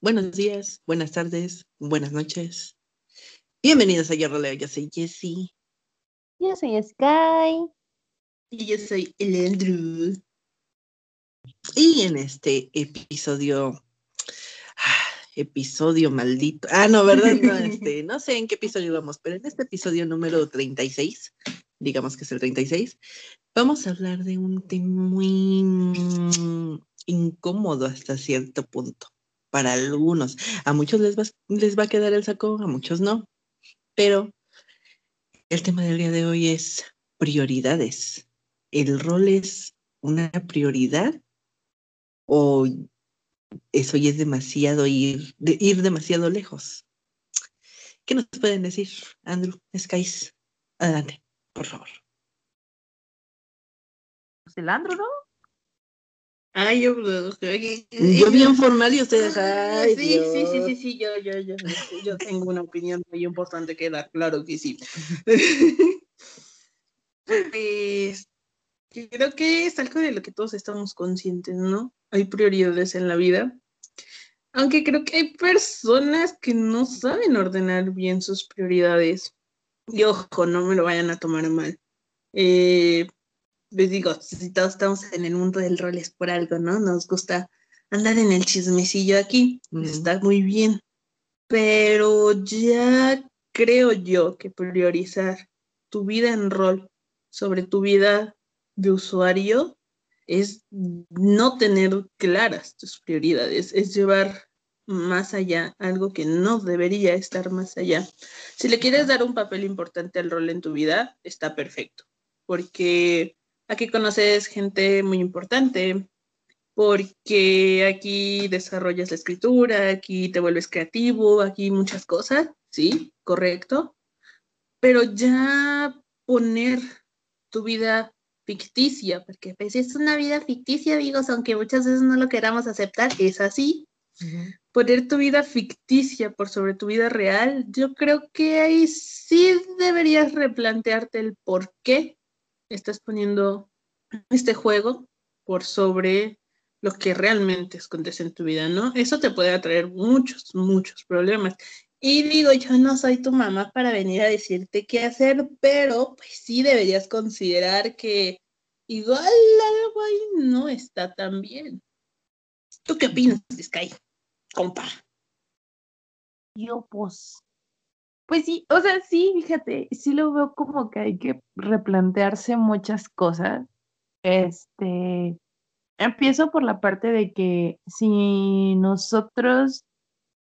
Buenos días, buenas tardes, buenas noches. Bienvenidos a Yo Roleo, yo soy Jessie. Yo soy Sky. Y yo soy el Andrew. Y en este episodio, episodio maldito. Ah, no, ¿verdad? No, este, no sé en qué episodio vamos, pero en este episodio número 36, digamos que es el 36, vamos a hablar de un tema muy incómodo hasta cierto punto para algunos. A muchos les va, les va a quedar el saco, a muchos no. Pero el tema del día de hoy es prioridades. ¿El rol es una prioridad o eso ya es demasiado ir, ir demasiado lejos? ¿Qué nos pueden decir, Andrew, Skies? Adelante, por favor. Pues el Andrew, ¿no? Ay, yo, yo bien formal y ustedes. Ay, sí, sí, sí, sí, sí, yo, yo, yo, yo tengo una opinión muy importante que dar, claro que sí. pues, creo que es algo de lo que todos estamos conscientes, ¿no? Hay prioridades en la vida. Aunque creo que hay personas que no saben ordenar bien sus prioridades. Y ojo, no me lo vayan a tomar mal. Eh, les digo, si todos estamos en el mundo del rol es por algo, ¿no? Nos gusta andar en el chismecillo aquí, está muy bien, pero ya creo yo que priorizar tu vida en rol sobre tu vida de usuario es no tener claras tus prioridades, es llevar más allá, algo que no debería estar más allá. Si le quieres dar un papel importante al rol en tu vida, está perfecto, porque Aquí conoces gente muy importante porque aquí desarrollas la escritura, aquí te vuelves creativo, aquí muchas cosas, sí, correcto. Pero ya poner tu vida ficticia, porque pues es una vida ficticia, amigos, aunque muchas veces no lo queramos aceptar, es así. Poner tu vida ficticia por sobre tu vida real, yo creo que ahí sí deberías replantearte el por qué estás poniendo este juego por sobre lo que realmente acontece en tu vida, ¿no? Eso te puede atraer muchos, muchos problemas. Y digo, yo no soy tu mamá para venir a decirte qué hacer, pero pues sí deberías considerar que igual algo ahí no está tan bien. ¿Tú qué opinas, Sky? Compa. Yo pues pues sí, o sea, sí, fíjate, sí lo veo como que hay que replantearse muchas cosas. Este, empiezo por la parte de que si nosotros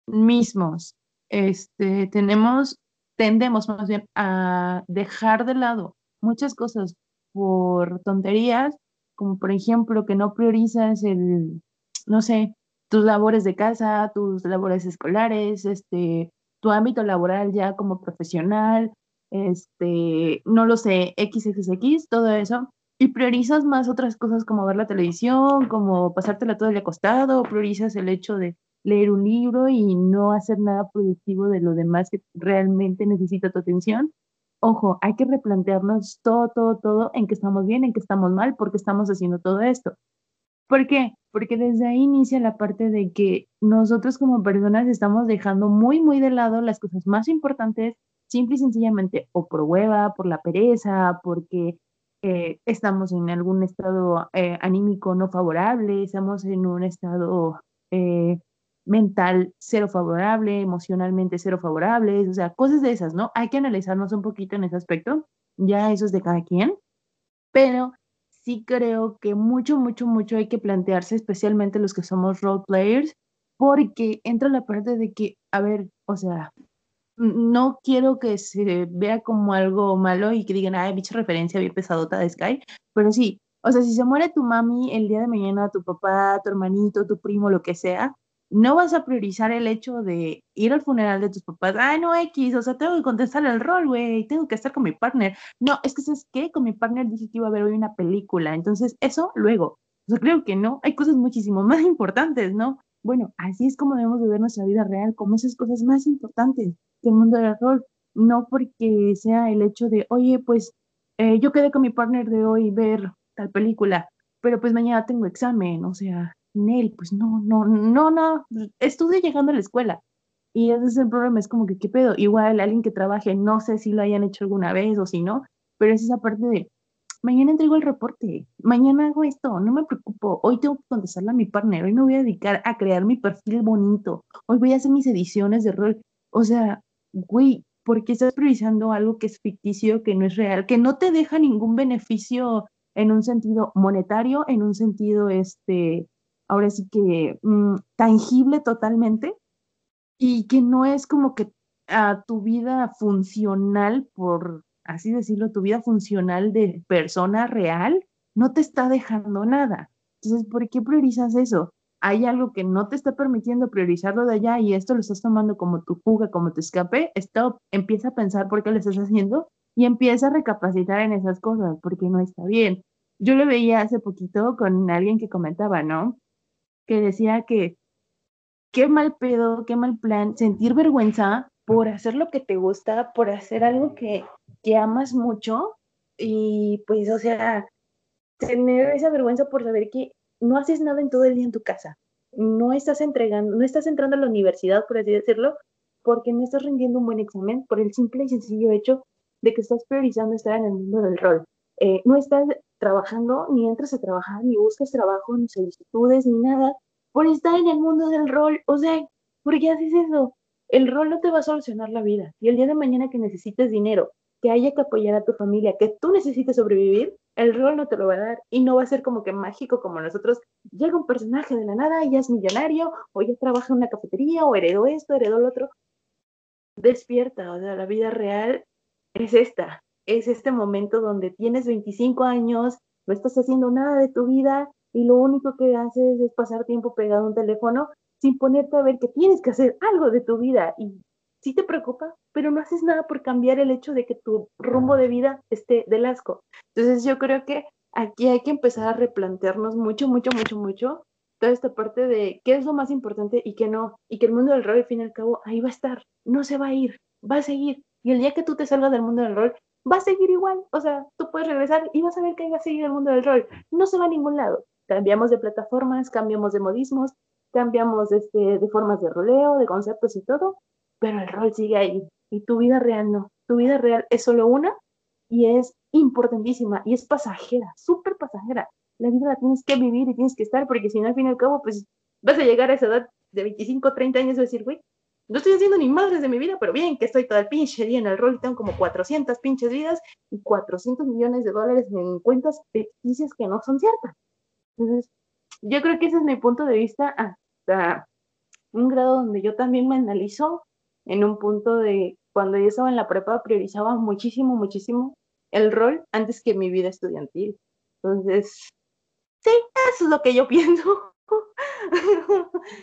mismos, este, tenemos, tendemos más bien a dejar de lado muchas cosas por tonterías, como por ejemplo que no priorizas el, no sé, tus labores de casa, tus labores escolares, este, tu ámbito laboral ya como profesional, este, no lo sé, XXX, todo eso, y priorizas más otras cosas como ver la televisión, como pasártela todo el acostado, priorizas el hecho de leer un libro y no hacer nada productivo de lo demás que realmente necesita tu atención. Ojo, hay que replantearnos todo, todo, todo en que estamos bien, en que estamos mal, porque estamos haciendo todo esto. ¿Por qué? Porque desde ahí inicia la parte de que nosotros como personas estamos dejando muy, muy de lado las cosas más importantes, simple y sencillamente, o por hueva, por la pereza, porque eh, estamos en algún estado eh, anímico no favorable, estamos en un estado eh, mental cero favorable, emocionalmente cero favorable, o sea, cosas de esas, ¿no? Hay que analizarnos un poquito en ese aspecto, ya eso es de cada quien, pero sí creo que mucho, mucho, mucho hay que plantearse, especialmente los que somos role players, porque entra la parte de que, a ver, o sea, no quiero que se vea como algo malo y que digan, ay, bicha referencia bien pesadota de Sky, pero sí, o sea, si se muere tu mami el día de mañana, tu papá, tu hermanito, tu primo, lo que sea, no vas a priorizar el hecho de ir al funeral de tus papás. Ay, no, X, o sea, tengo que contestar el rol, güey, tengo que estar con mi partner. No, es que, ¿sabes qué? Con mi partner dije que iba a ver hoy una película. Entonces, eso luego. O sea, creo que no, hay cosas muchísimo más importantes, ¿no? Bueno, así es como debemos de ver nuestra vida real, como esas cosas más importantes que el mundo del rol. no porque sea el hecho de, oye, pues eh, yo quedé con mi partner de hoy ver tal película, pero pues mañana tengo examen, o sea, Nel, pues no, no, no, no, estuve llegando a la escuela. Y ese es el problema, es como que, ¿qué pedo? Igual alguien que trabaje, no sé si lo hayan hecho alguna vez o si no, pero es esa parte de, mañana entrego el reporte, mañana hago esto, no me preocupo, hoy tengo que contestarle a mi partner, hoy me voy a dedicar a crear mi perfil bonito, hoy voy a hacer mis ediciones de rol. O sea, güey, ¿por qué estás priorizando algo que es ficticio, que no es real, que no te deja ningún beneficio en un sentido monetario, en un sentido, este, ahora sí que mm, tangible totalmente, y que no es como que a tu vida funcional por así decirlo, tu vida funcional de persona real no te está dejando nada. Entonces, ¿por qué priorizas eso? Hay algo que no te está permitiendo priorizarlo de allá y esto lo estás tomando como tu fuga, como tu escape. Esto empieza a pensar por qué lo estás haciendo y empieza a recapacitar en esas cosas porque no está bien. Yo lo veía hace poquito con alguien que comentaba, ¿no? Que decía que qué mal pedo, qué mal plan, sentir vergüenza por hacer lo que te gusta, por hacer algo que, que amas mucho y pues, o sea, tener esa vergüenza por saber que no haces nada en todo el día en tu casa, no estás entregando, no estás entrando a la universidad, por así decirlo, porque no estás rindiendo un buen examen por el simple y sencillo hecho de que estás priorizando estar en el mundo del rol. Eh, no estás trabajando, ni entras a trabajar, ni buscas trabajo, ni solicitudes, ni nada, por estar en el mundo del rol. O sea, ¿por qué haces eso? El rol no te va a solucionar la vida. Y el día de mañana que necesites dinero, que haya que apoyar a tu familia, que tú necesites sobrevivir, el rol no te lo va a dar y no va a ser como que mágico como nosotros. Llega un personaje de la nada y ya es millonario, o ya trabaja en una cafetería, o heredó esto, heredó lo otro. Despierta, o sea, la vida real es esta, es este momento donde tienes 25 años, no estás haciendo nada de tu vida y lo único que haces es pasar tiempo pegado a un teléfono sin ponerte a ver que tienes que hacer algo de tu vida y sí te preocupa, pero no haces nada por cambiar el hecho de que tu rumbo de vida esté del asco. Entonces yo creo que aquí hay que empezar a replantearnos mucho, mucho, mucho, mucho toda esta parte de qué es lo más importante y qué no, y que el mundo del rol al fin y al cabo ahí va a estar, no se va a ir, va a seguir. Y el día que tú te salgas del mundo del rol, va a seguir igual. O sea, tú puedes regresar y vas a ver que va a seguir el mundo del rol. No se va a ningún lado. Cambiamos de plataformas, cambiamos de modismos, cambiamos este, de formas de roleo, de conceptos y todo, pero el rol sigue ahí. Y tu vida real no. Tu vida real es solo una y es importantísima y es pasajera, súper pasajera. La vida la tienes que vivir y tienes que estar, porque si no, al fin y al cabo, pues vas a llegar a esa edad de 25, 30 años y decir, güey, no estoy haciendo ni madres de mi vida, pero bien que estoy todo el pinche día en el rol y tengo como 400 pinches vidas y 400 millones de dólares en cuentas ficticias que no son ciertas. Entonces, yo creo que ese es mi punto de vista hasta un grado donde yo también me analizo en un punto de cuando yo estaba en la prepa priorizaba muchísimo, muchísimo el rol antes que mi vida estudiantil. Entonces, sí, eso es lo que yo pienso.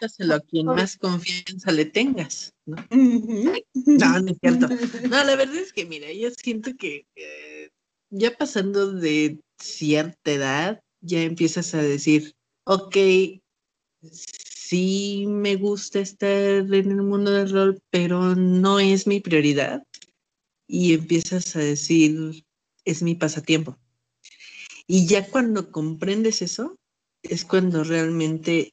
Dáselo a quien más confianza le tengas, ¿no? No, no es cierto. No, la verdad es que, mira, yo siento que eh, ya pasando de cierta edad, ya empiezas a decir, ok, sí me gusta estar en el mundo del rol, pero no es mi prioridad. Y empiezas a decir, es mi pasatiempo. Y ya cuando comprendes eso, es cuando realmente,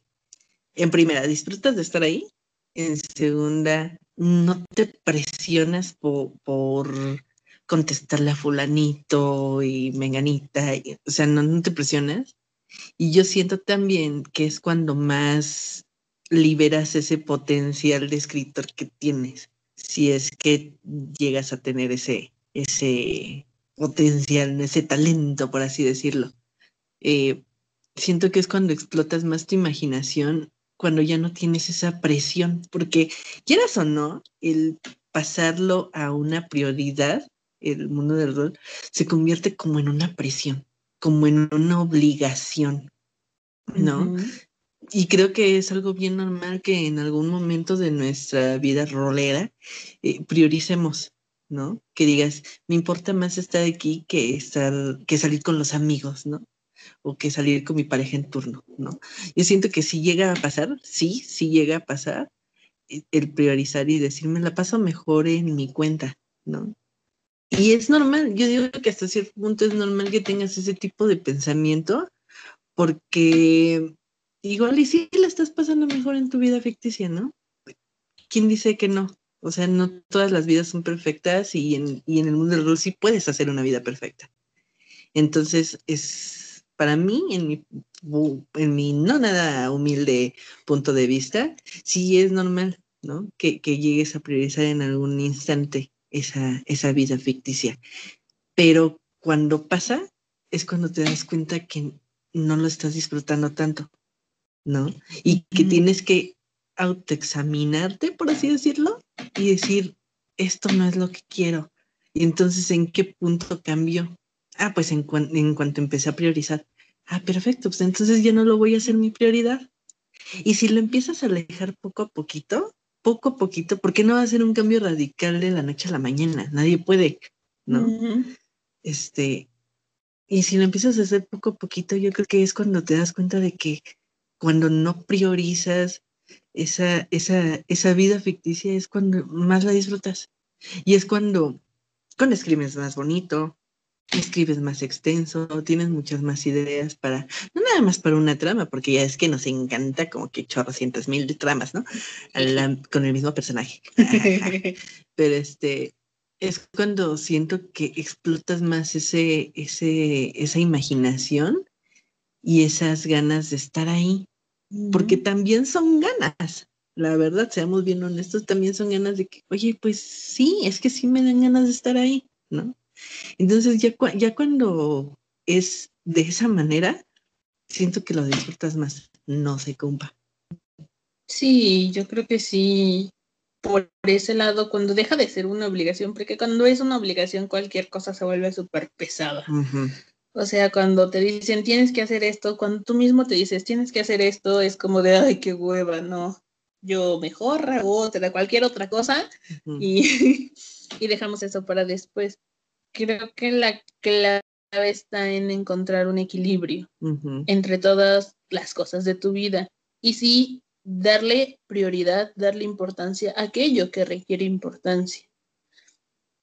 en primera, disfrutas de estar ahí. En segunda, no te presionas por, por contestarle a fulanito y menganita. o sea, no, te presionas. Y yo siento también que es cuando más liberas ese potencial de escritor que tienes, si es que llegas a tener ese, ese potencial, ese talento, por así decirlo. Eh, siento que es cuando explotas más tu imaginación, cuando ya no tienes esa presión, porque quieras o no, el pasarlo a una prioridad, el mundo del rol, se convierte como en una presión, como en una obligación, ¿no? y creo que es algo bien normal que en algún momento de nuestra vida rolera eh, prioricemos, ¿no? Que digas, me importa más estar aquí que estar, que salir con los amigos, ¿no? O que salir con mi pareja en turno, ¿no? Yo siento que si llega a pasar, sí, sí llega a pasar, eh, el priorizar y decirme la paso mejor en mi cuenta, ¿no? Y es normal, yo digo que hasta cierto punto es normal que tengas ese tipo de pensamiento, porque igual y sí la estás pasando mejor en tu vida ficticia, ¿no? ¿Quién dice que no? O sea, no todas las vidas son perfectas y en, y en el mundo del rol sí puedes hacer una vida perfecta. Entonces, es para mí, en mi, en mi no nada humilde punto de vista, sí es normal, ¿no? Que, que llegues a priorizar en algún instante esa, esa vida ficticia. Pero cuando pasa, es cuando te das cuenta que no lo estás disfrutando tanto, ¿no? Y que tienes que autoexaminarte, por así decirlo, y decir, esto no es lo que quiero. Y entonces, ¿en qué punto cambió? Ah, pues en, en cuanto empecé a priorizar. Ah, perfecto, pues entonces ya no lo voy a hacer mi prioridad. Y si lo empiezas a alejar poco a poquito, poco a poquito, porque no va a ser un cambio radical de la noche a la mañana, nadie puede, ¿no? Este, y si lo empiezas a hacer poco a poquito, yo creo que es cuando te das cuenta de que cuando no priorizas esa, esa, esa vida ficticia, es cuando más la disfrutas. Y es cuando, cuando escribes más bonito, escribes más extenso, tienes muchas más ideas para, no nada más para una trama, porque ya es que nos encanta como que chorrocientas mil de tramas, ¿no? con el mismo personaje. Pero este, es cuando siento que explotas más ese, ese, esa imaginación y esas ganas de estar ahí, porque también son ganas. La verdad, seamos bien honestos, también son ganas de que, oye, pues sí, es que sí me dan ganas de estar ahí, ¿no? Entonces ya, ya cuando es de esa manera, siento que lo disfrutas más, no se compa. Sí, yo creo que sí, por ese lado, cuando deja de ser una obligación, porque cuando es una obligación cualquier cosa se vuelve súper pesada. O sea, cuando te dicen tienes que hacer esto, cuando tú mismo te dices tienes que hacer esto, es como de, ay, qué hueva, no. Yo mejor hago otra, cualquier otra cosa y, y dejamos eso para después creo que la clave está en encontrar un equilibrio entre todas las cosas de tu vida y sí darle prioridad, darle importancia a aquello que requiere importancia.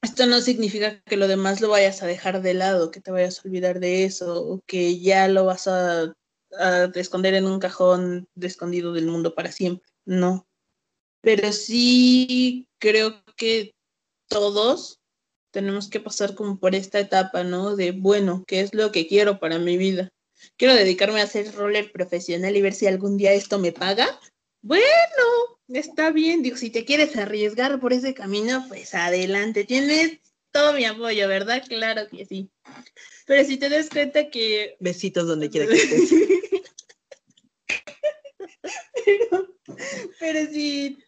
Esto no significa que lo demás lo vayas a dejar de lado, que te vayas a olvidar de eso o que ya lo vas a, a esconder en un cajón de escondido del mundo para siempre. No. Pero sí creo que todos tenemos que pasar como por esta etapa, ¿no? De, bueno, ¿qué es lo que quiero para mi vida? Quiero dedicarme a hacer roller profesional y ver si algún día esto me paga. Bueno, está bien. Digo, si te quieres arriesgar por ese camino, pues adelante. Tienes todo mi apoyo, ¿verdad? Claro que sí. Pero si te das cuenta que... Besitos donde quiera que estés. pero, pero si...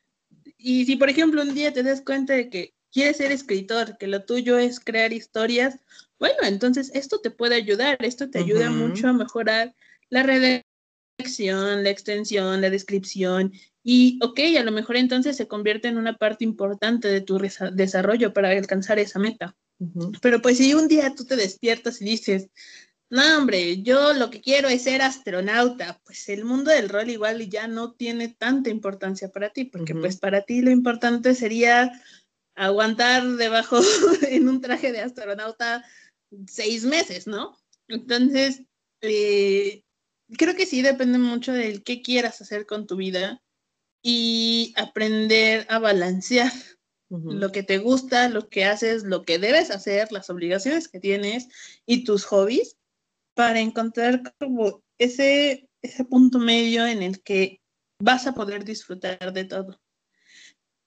Y si, por ejemplo, un día te das cuenta de que quieres ser escritor, que lo tuyo es crear historias, bueno, entonces esto te puede ayudar, esto te ayuda mucho a mejorar la redacción, la extensión, la descripción y, ok, a lo mejor entonces se convierte en una parte importante de tu desarrollo para alcanzar esa meta. Pero pues si un día tú te despiertas y dices, no, hombre, yo lo que quiero es ser astronauta, pues el mundo del rol igual ya no tiene tanta importancia para ti, porque pues para ti lo importante sería aguantar debajo en un traje de astronauta seis meses, ¿no? Entonces, eh, creo que sí depende mucho del qué quieras hacer con tu vida y aprender a balancear lo que te gusta, lo que haces, lo que debes hacer, las obligaciones que tienes y tus hobbies para encontrar como ese, ese punto medio en el que vas a poder disfrutar de todo.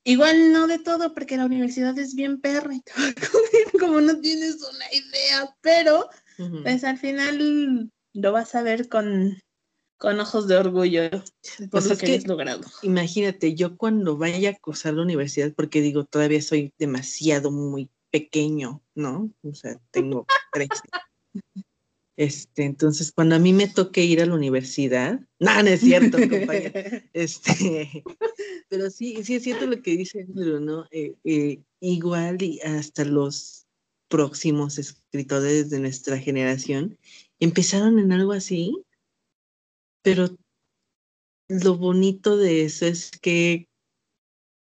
Igual no de todo, porque la universidad es bien perra y te va a comer como no tienes una idea, pero pues al final lo vas a ver con, con ojos de orgullo por pues lo que, has logrado. Imagínate, yo cuando vaya a cursar la universidad, porque digo, todavía soy demasiado muy pequeño, ¿no? O sea, tengo 13. Este, entonces, cuando a mí me toque ir a la universidad, no, no es cierto, compañera. Este, pero sí, sí es cierto lo que dice Andrew, ¿no? Eh, eh, igual y hasta los próximos escritores de nuestra generación empezaron en algo así, pero lo bonito de eso es que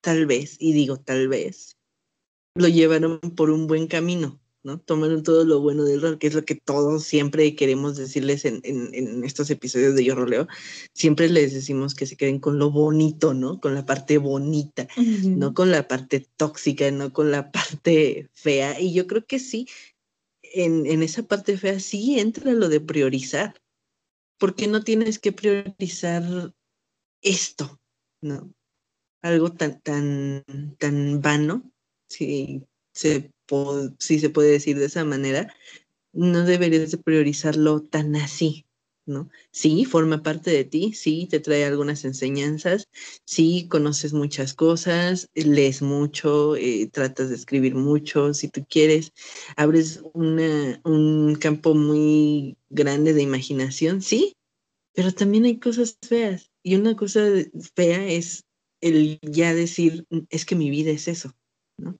tal vez, y digo tal vez, lo llevaron por un buen camino, ¿no? Tomaron todo lo bueno del rol, que es lo que todos siempre queremos decirles en, en, estos episodios de Yo Roleo. Siempre les decimos que se queden con lo bonito, ¿no? Con la parte bonita, no con la parte tóxica, no con la parte fea. Y yo creo que sí, en, en esa parte fea sí entra lo de priorizar. porque no tienes que priorizar esto, ¿no? Algo tan, tan, tan vano, si se, si se puede decir de esa manera, no deberías de priorizarlo tan así, ¿no? Sí, forma parte de ti, sí, te trae algunas enseñanzas, sí, conoces muchas cosas, lees mucho, eh, tratas de escribir mucho, si tú quieres, abres un campo muy grande de imaginación, sí, pero también hay cosas feas. Y una cosa fea es el ya decir, es que mi vida es eso, ¿no?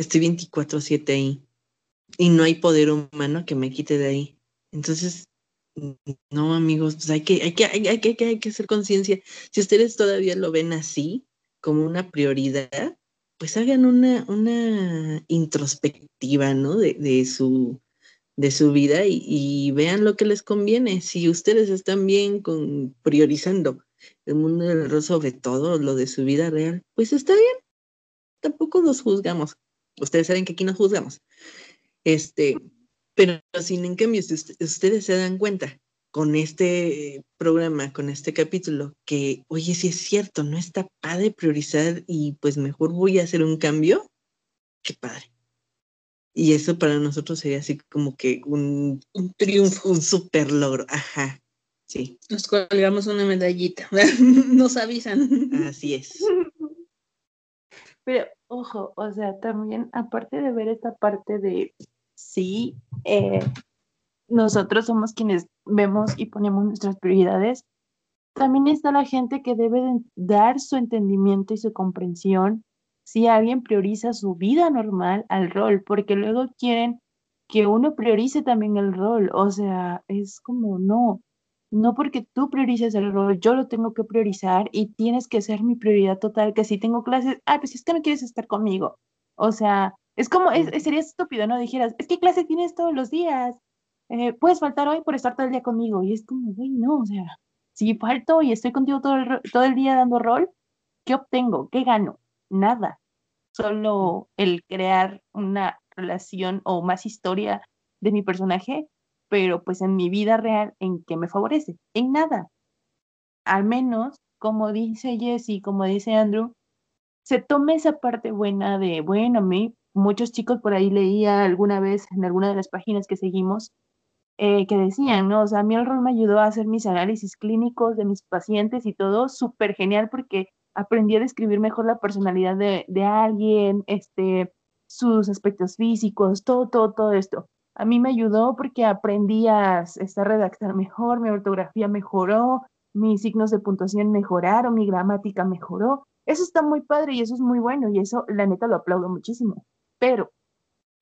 Estoy 24/7 ahí y no hay poder humano que me quite de ahí. Entonces, no, amigos, pues hay que, hay que, hay, que, hay que hacer conciencia. Si ustedes todavía lo ven así, como una prioridad, pues hagan una, una introspectiva, ¿no? De, de, su, de su vida y, vean lo que les conviene. Si ustedes están bien con priorizando el mundo del error sobre todo lo de su vida real, pues está bien. Tampoco nos juzgamos. Ustedes saben que aquí nos juzgamos. Este, pero sin en cambio, si ustedes se dan cuenta con este programa, con este capítulo, que, oye, si es cierto, no está padre priorizar y pues mejor voy a hacer un cambio, qué padre. Y eso para nosotros sería así como que un, un triunfo, un super logro. Ajá, sí. Nos colgamos una medallita. Nos avisan. Así es. Pero, ojo, o sea, también, aparte de ver esta parte de, sí, eh, nosotros somos quienes vemos y ponemos nuestras prioridades, también está la gente que debe dar su entendimiento y su comprensión si alguien prioriza su vida normal al rol, porque luego quieren que uno priorice también el rol, o sea, es como no, no porque tú priorices el rol, yo lo tengo que priorizar y tienes que ser mi prioridad total, que si tengo clases, ah, pues es que no quieres estar conmigo, o sea, es como, sería estúpido, ¿no? Dijeras, es que clase tienes todos los días, eh, puedes faltar hoy por estar todo el día conmigo, y es como, güey, no, o sea, si falto y estoy contigo todo el, todo el día dando rol, ¿qué obtengo? ¿Qué gano? Nada solo el crear una relación o más historia de mi personaje, pero pues en mi vida real, ¿en qué me favorece? En nada. Al menos, como dice Jessie, como dice Andrew, se tome esa parte buena de, bueno, a mí, muchos chicos por ahí leía alguna vez en alguna de las páginas que seguimos, eh, que decían, ¿no? O sea, a mí el rol me ayudó a hacer mis análisis clínicos de mis pacientes y todo, súper genial porque aprendí a describir mejor la personalidad de, de alguien, este, sus aspectos físicos, todo, todo, todo esto. A mí me ayudó porque aprendí a redactar mejor, mi ortografía mejoró, mis signos de puntuación mejoraron, mi gramática mejoró. Eso está muy padre y eso es muy bueno y eso la neta lo aplaudo muchísimo. Pero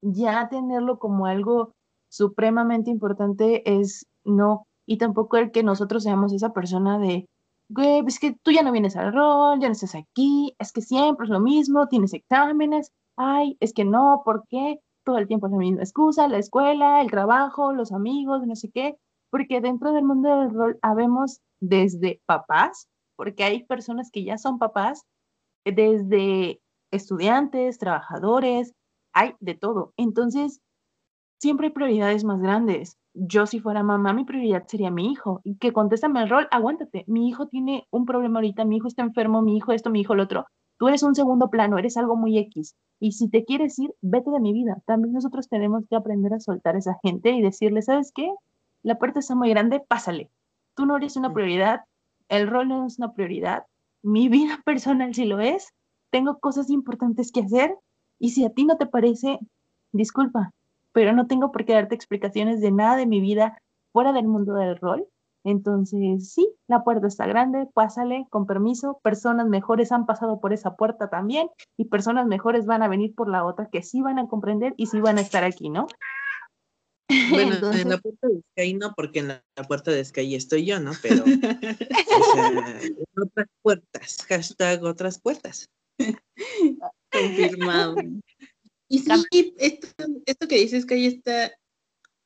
ya tenerlo como algo supremamente importante es no, y tampoco el que nosotros seamos esa persona de, güey, es que tú ya no vienes al rol, ya no estás aquí, es que siempre es lo mismo, tienes exámenes, ay, es que no, ¿por qué? Todo el tiempo es la misma excusa, la escuela, el trabajo, los amigos, no sé qué, porque dentro del mundo del rol habemos desde papás, porque hay personas que ya son papás, desde estudiantes, trabajadores, hay de todo. Entonces, siempre hay prioridades más grandes yo si fuera mamá, mi prioridad sería mi hijo. Y que contéstame el rol, aguántate. Mi hijo tiene un problema ahorita, mi hijo está enfermo, mi hijo esto, mi hijo lo otro. Tú eres un segundo plano, eres algo muy X. Y si te quieres ir, vete de mi vida. También nosotros tenemos que aprender a soltar a esa gente y decirle, ¿sabes qué? La puerta está muy grande, pásale. Tú no eres una prioridad, el rol no es una prioridad, mi vida personal sí lo es, tengo cosas importantes que hacer y si a ti no te parece, disculpa, pero no tengo por qué darte explicaciones de nada de mi vida fuera del mundo del rol. Entonces, sí, la puerta está grande, pásale con permiso. Personas mejores han pasado por esa puerta también y personas mejores van a venir por la otra que sí van a comprender y sí van a estar aquí, ¿no? Bueno, en la puerta de Sky no, porque en la, puerta de Sky estoy yo, ¿no? Pero en otras puertas, hashtag otras puertas. Confirmado. Y sí, esto, esto que dices que ahí está,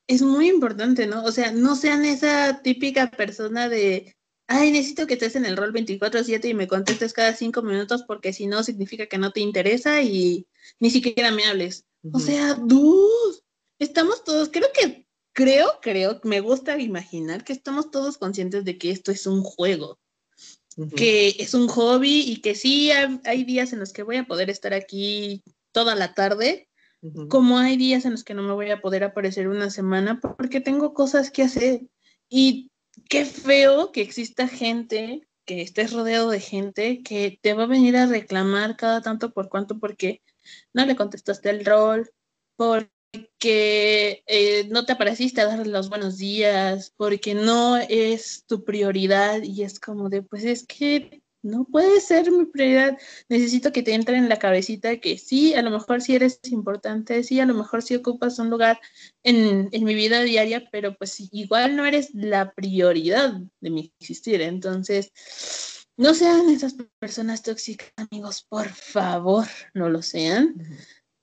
es muy importante, ¿no? O sea, no sean esa típica persona de, ay, necesito que estés en el rol 24/7 y me contestes cada cinco minutos porque si no significa que no te interesa y ni siquiera me hables. O sea, dude, estamos todos, creo que, creo, creo, me gusta imaginar que estamos todos conscientes de que esto es un juego, que es un hobby y que sí hay días en los que voy a poder estar aquí toda la tarde, como hay días en los que no me voy a poder aparecer una semana porque tengo cosas que hacer. Y qué feo que exista gente, que estés rodeado de gente que te va a venir a reclamar cada tanto por cuanto porque no le contestaste el rol, porque eh, no te apareciste a darle los buenos días, porque no es tu prioridad y es como de, pues es que no puede ser mi prioridad. Necesito que te entre en la cabecita que sí, a lo mejor sí eres importante, sí, a lo mejor sí ocupas un lugar en, mi vida diaria, pero pues igual no eres la prioridad de mi existir. Entonces, no sean esas personas tóxicas, amigos, por favor, no lo sean.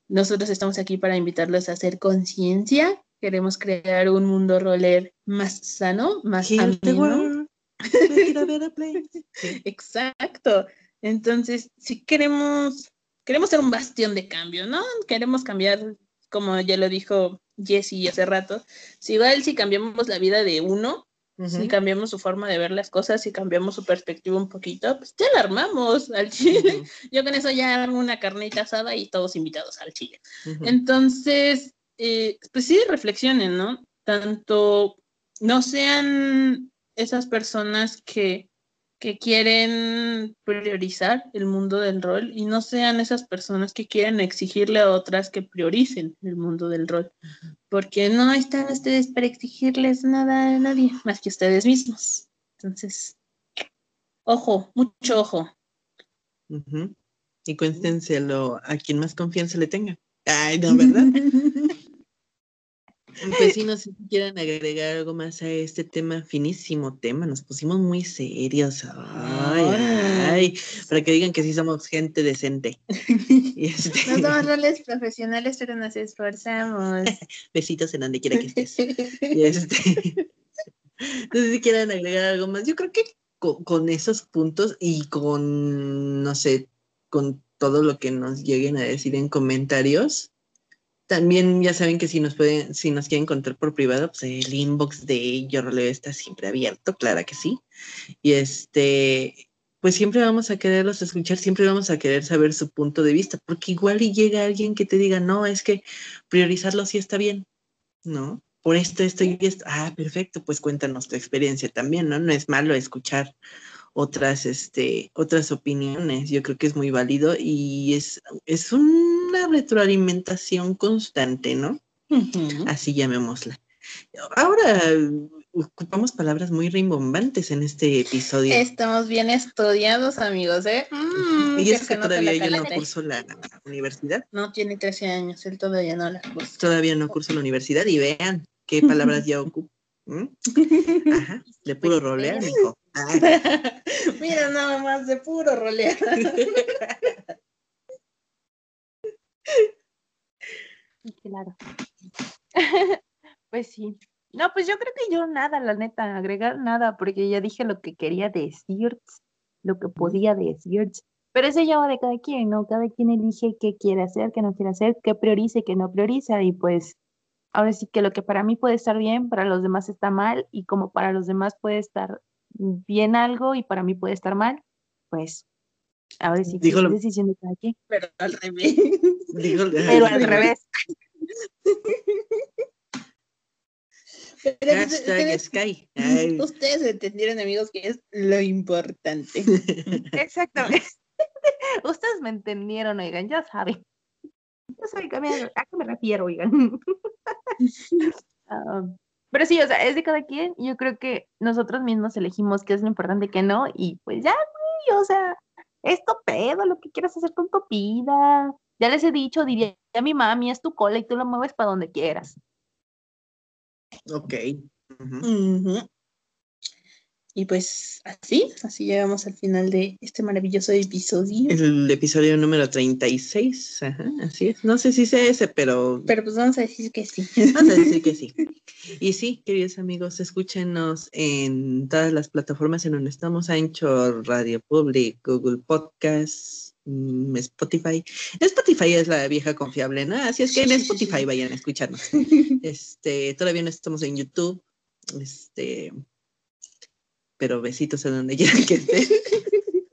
Nosotros estamos aquí para invitarlos a hacer conciencia. Queremos crear un mundo roller más sano, más ameno. Exacto. Entonces, si queremos, queremos ser un bastión de cambio, ¿no? Queremos cambiar, como ya lo dijo Jesse hace rato, si igual si cambiamos la vida de uno, si cambiamos su forma de ver las cosas, si cambiamos su perspectiva un poquito, pues ya la armamos al chile. Yo con eso ya hago una carnita asada y todos invitados al chile. Entonces, eh, pues sí, reflexionen, ¿no? Tanto no sean esas personas que, que quieren priorizar el mundo del rol y no sean esas personas que quieren exigirle a otras que prioricen el mundo del rol, porque no están ustedes para exigirles nada a nadie más que ustedes mismos. Entonces, ojo, mucho ojo. Y cuéntenselo a quien más confianza le tenga. Ay, no, ¿verdad? Pues sí, no sé si quieren agregar algo más a este tema, finísimo tema, nos pusimos muy serios. Ay, ay, para que digan que sí somos gente decente. Este no somos roles profesionales, pero nos esforzamos. Besitos en donde quiera que estés. Y este... No sé si quieren agregar algo más. Yo creo que con esos puntos y con, no sé, con todo lo que nos lleguen a decir en comentarios, también ya saben que si nos pueden, si nos quieren encontrar por privado, pues el inbox de Yo Roleo está siempre abierto, claro que sí. Y este, pues siempre vamos a quererlos escuchar, siempre vamos a querer saber su punto de vista, porque igual llega alguien que te diga, no, es que priorizarlo sí está bien, ¿no? Por esto, esto y esto. Ah, perfecto, pues cuéntanos tu experiencia también, ¿no? No es malo escuchar otras, este, otras opiniones. Yo creo que es muy válido y es, es una retroalimentación constante, ¿no? Así llamémosla. Ahora ocupamos palabras muy rimbombantes en este episodio. Estamos bien estudiados, amigos, ¿eh? Mm, y es que, todavía yo no curso la universidad. No, tiene 13 años, él todavía no la cursa. Todavía no curso la universidad y vean qué palabras ya ocupo. Ajá, de puro rolear, mijo. Mira nada más de puro rolear. Claro. Pues sí. No, pues yo creo que yo nada, la neta, agregar nada, porque ya dije lo que quería decir, lo que podía decir. Pero eso ya va de cada quien, ¿no? Cada quien elige qué quiere hacer, qué no quiere hacer, qué prioriza qué no prioriza. Y pues ahora sí que lo que para mí puede estar bien, para los demás está mal, y como para los demás puede estar bien algo y para mí puede estar mal, pues ahora sí que es decisión de cada quien. Pero al revés. pero al revés. Sky. Ustedes entendieron, amigos, que es lo importante. Exactamente. Ustedes me entendieron, oigan, ya saben. Yo sé a qué me refiero, oigan. Ah, pero sí, o sea, es de cada quien. Yo creo que nosotros mismos elegimos qué es lo importante y qué no. Y pues ya, güey, o sea, es tu pedo, lo que quieras hacer con tu vida. Ya les he dicho, diría a mi mami, es tu cola y tú lo mueves para donde quieras. Ok. Y pues así, así llegamos al final de este maravilloso episodio. El episodio número 36, ajá, así es. No sé si sea ese, pero... Pero pues vamos a decir que sí. Vamos a decir que sí. Y sí, queridos amigos, escúchenos en todas las plataformas en donde estamos, Anchor, Radio Public, Google Podcasts, mm, Spotify. Spotify es la vieja confiable, ¿no? Así es que en Spotify vayan a escucharnos. Este, todavía no estamos en YouTube. Este, pero besitos en donde quieran que esté.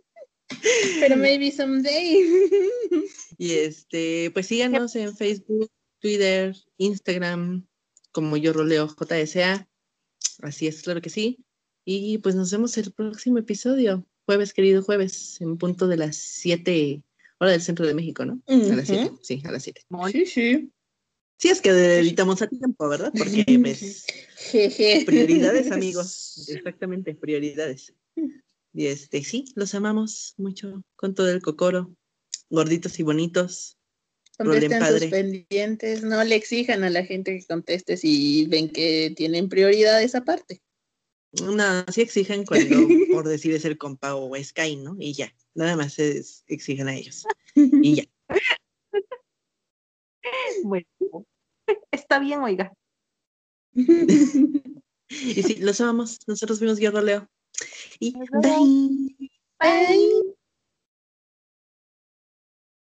Pero maybe someday. Y este, pues síganos en Facebook, Twitter, Instagram, como yo roleo JSA. Así es, claro que sí. Y pues nos vemos el próximo episodio, jueves, querido jueves, en punto de las 7 hora del centro de México, ¿no? A las 7, sí, a las 7. Sí, sí. Sí, es que editamos a tiempo, ¿verdad? Porque pues, prioridades, amigos. Exactamente, prioridades. Y este, sí, los amamos mucho con todo el cocoro, gorditos y bonitos. Contesten sus padre. pendientes, no le exijan a la gente que conteste si ven que tienen prioridad esa parte. No, sí exigen cuando, por decir, es el compa o Sky, ¿no? Y ya, nada más es, exigen a ellos. Y ya. Bueno, está bien, oiga. Y sí, los amamos. Nosotros fuimos Guerrero Leo. Y bye. Bye.